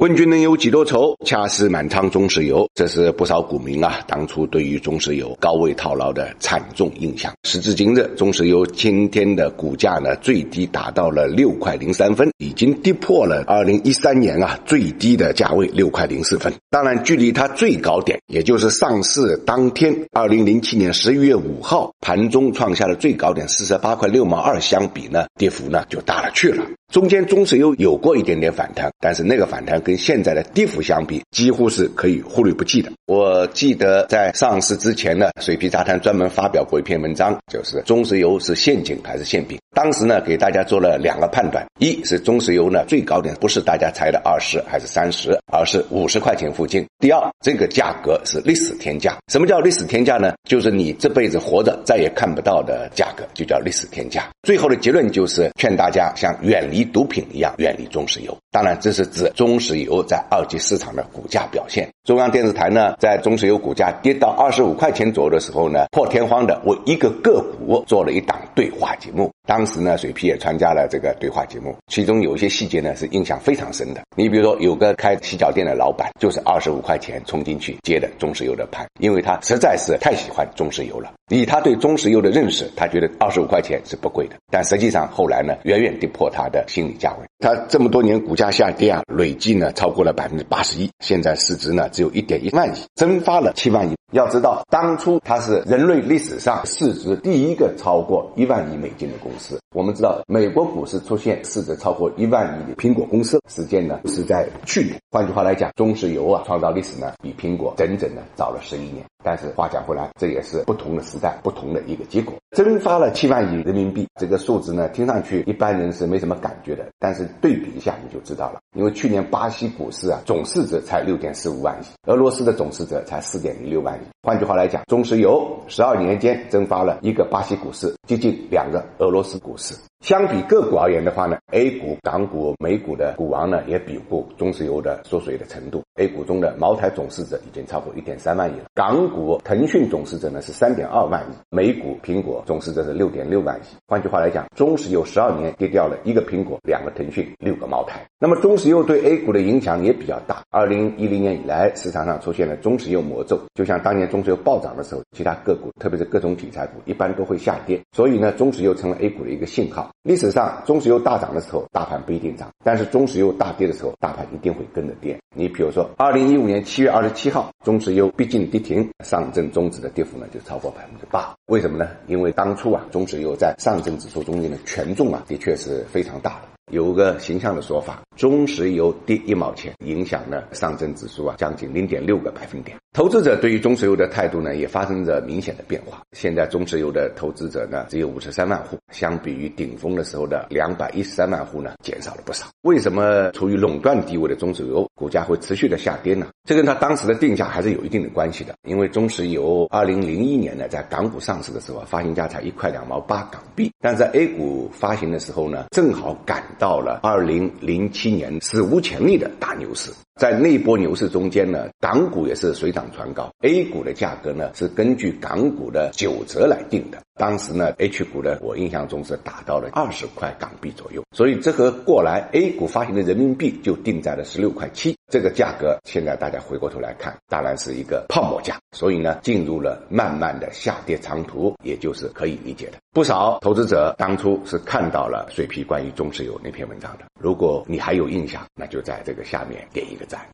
问君能有几多愁？恰似满仓中石油。这是不少股民啊，当初对于中石油高位套牢的惨重印象。时至今日，中石油今天的股价呢，最低达到了六块零三分，已经跌破了二零一三年啊最低的价位六块零四分。当然，距离它最高点，也就是上市当天二零零七年十一月五号盘中创下的最高点四十八块六毛二相比呢，跌幅呢就大了去了。中间中石油有过一点点反弹，但是那个反弹跟现在的跌幅相比，几乎是可以忽略不计的。我记得在上市之前呢，水皮杂谈专门发表过一篇文章，就是中石油是陷阱还是馅饼。当时呢，给大家做了两个判断：一是中石油呢最高点不是大家猜的二十还是三十，而是五十块钱附近；第二，这个价格是历史天价。什么叫历史天价呢？就是你这辈子活着再也看不到的价格，就叫历史天价。最后的结论就是劝大家像远离毒品一样远离中石油。当然，这是指中石油在二级市场的股价表现。中央电视台呢，在中石油股价跌到二十五块钱左右的时候呢，破天荒的为一个个股做了一档对话节目。当时呢，水皮也参加了这个对话节目，其中有一些细节呢是印象非常深的。你比如说，有个开洗脚店的老板，就是二十五块钱冲进去接的中石油的盘，因为他实在是太喜欢中石油了。以他对中石油的认识，他觉得二十五块钱是不贵的。但实际上后来呢，远远跌破他的心理价位。它这么多年股价下跌啊，累计呢超过了百分之八十一，现在市值呢只有一点一万亿，蒸发了七万亿。要知道，当初它是人类历史上市值第一个超过一万亿美金的公司。我们知道，美国股市出现市值超过一万亿的苹果公司，时间呢是在去年。换句话来讲，中石油啊创造历史呢比苹果整整呢早了十一年。但是话讲回来，这也是不同的时代，不同的一个结果。蒸发了七万亿人民币，这个数字呢听上去一般人是没什么感觉的，但是对比一下你就知道了。因为去年巴西股市啊总市值才六点四五万亿，俄罗斯的总市值才四点零六万亿。换句话来讲，中石油十二年间蒸发了一个巴西股市，接近两个俄罗斯股市。相比个股而言的话呢，A 股、港股、美股的股王呢也比不过中石油的缩水的程度。A 股中的茅台总市值已经超过一点三万亿了，港股腾讯总市值呢是三点二万亿，美股苹果总市值是六点六万亿。换句话来讲，中石油十二年跌掉了一个苹果、两个腾讯、六个茅台。那么中石油对 A 股的影响也比较大。二零一零年以来，市场上出现了中石油魔咒，就像当年中石油暴涨的时候，其他个股，特别是各种题材股，一般都会下跌。所以呢，中石油成了 A 股的一个信号。历史上，中石油大涨的时候，大盘不一定涨；但是中石油大跌的时候，大盘一定会跟着跌。你比如说，二零一五年七月二十七号，中石油逼近跌停，上证综指的跌幅呢就超过百分之八。为什么呢？因为当初啊，中石油在上证指数中间的权重啊，的确是非常大的。有个形象的说法，中石油跌一毛钱，影响了上证指数啊将近零点六个百分点。投资者对于中石油的态度呢，也发生着明显的变化。现在中石油的投资者呢，只有五十三万户，相比于顶峰的时候的两百一十三万户呢，减少了不少。为什么处于垄断地位的中石油股价会持续的下跌呢？这跟它当时的定价还是有一定的关系的。因为中石油二零零一年呢，在港股上市的时候，发行价才一块两毛八港币，但在 A 股发行的时候呢，正好赶到。了二零零七年史无前例的大牛市，在那波牛市中间呢，港股也是水涨船高，A 股的价格呢是根据港股的九折来定的。当时呢，H 股呢，我印象中是达到了二十块港币左右，所以这和过来 A 股发行的人民币就定在了十六块七，这个价格现在大家回过头来看，当然是一个泡沫价，所以呢，进入了慢慢的下跌长途，也就是可以理解的。不少投资者当初是看到了水皮关于中石油那篇文章的。如果你还有印象，那就在这个下面点一个个赞。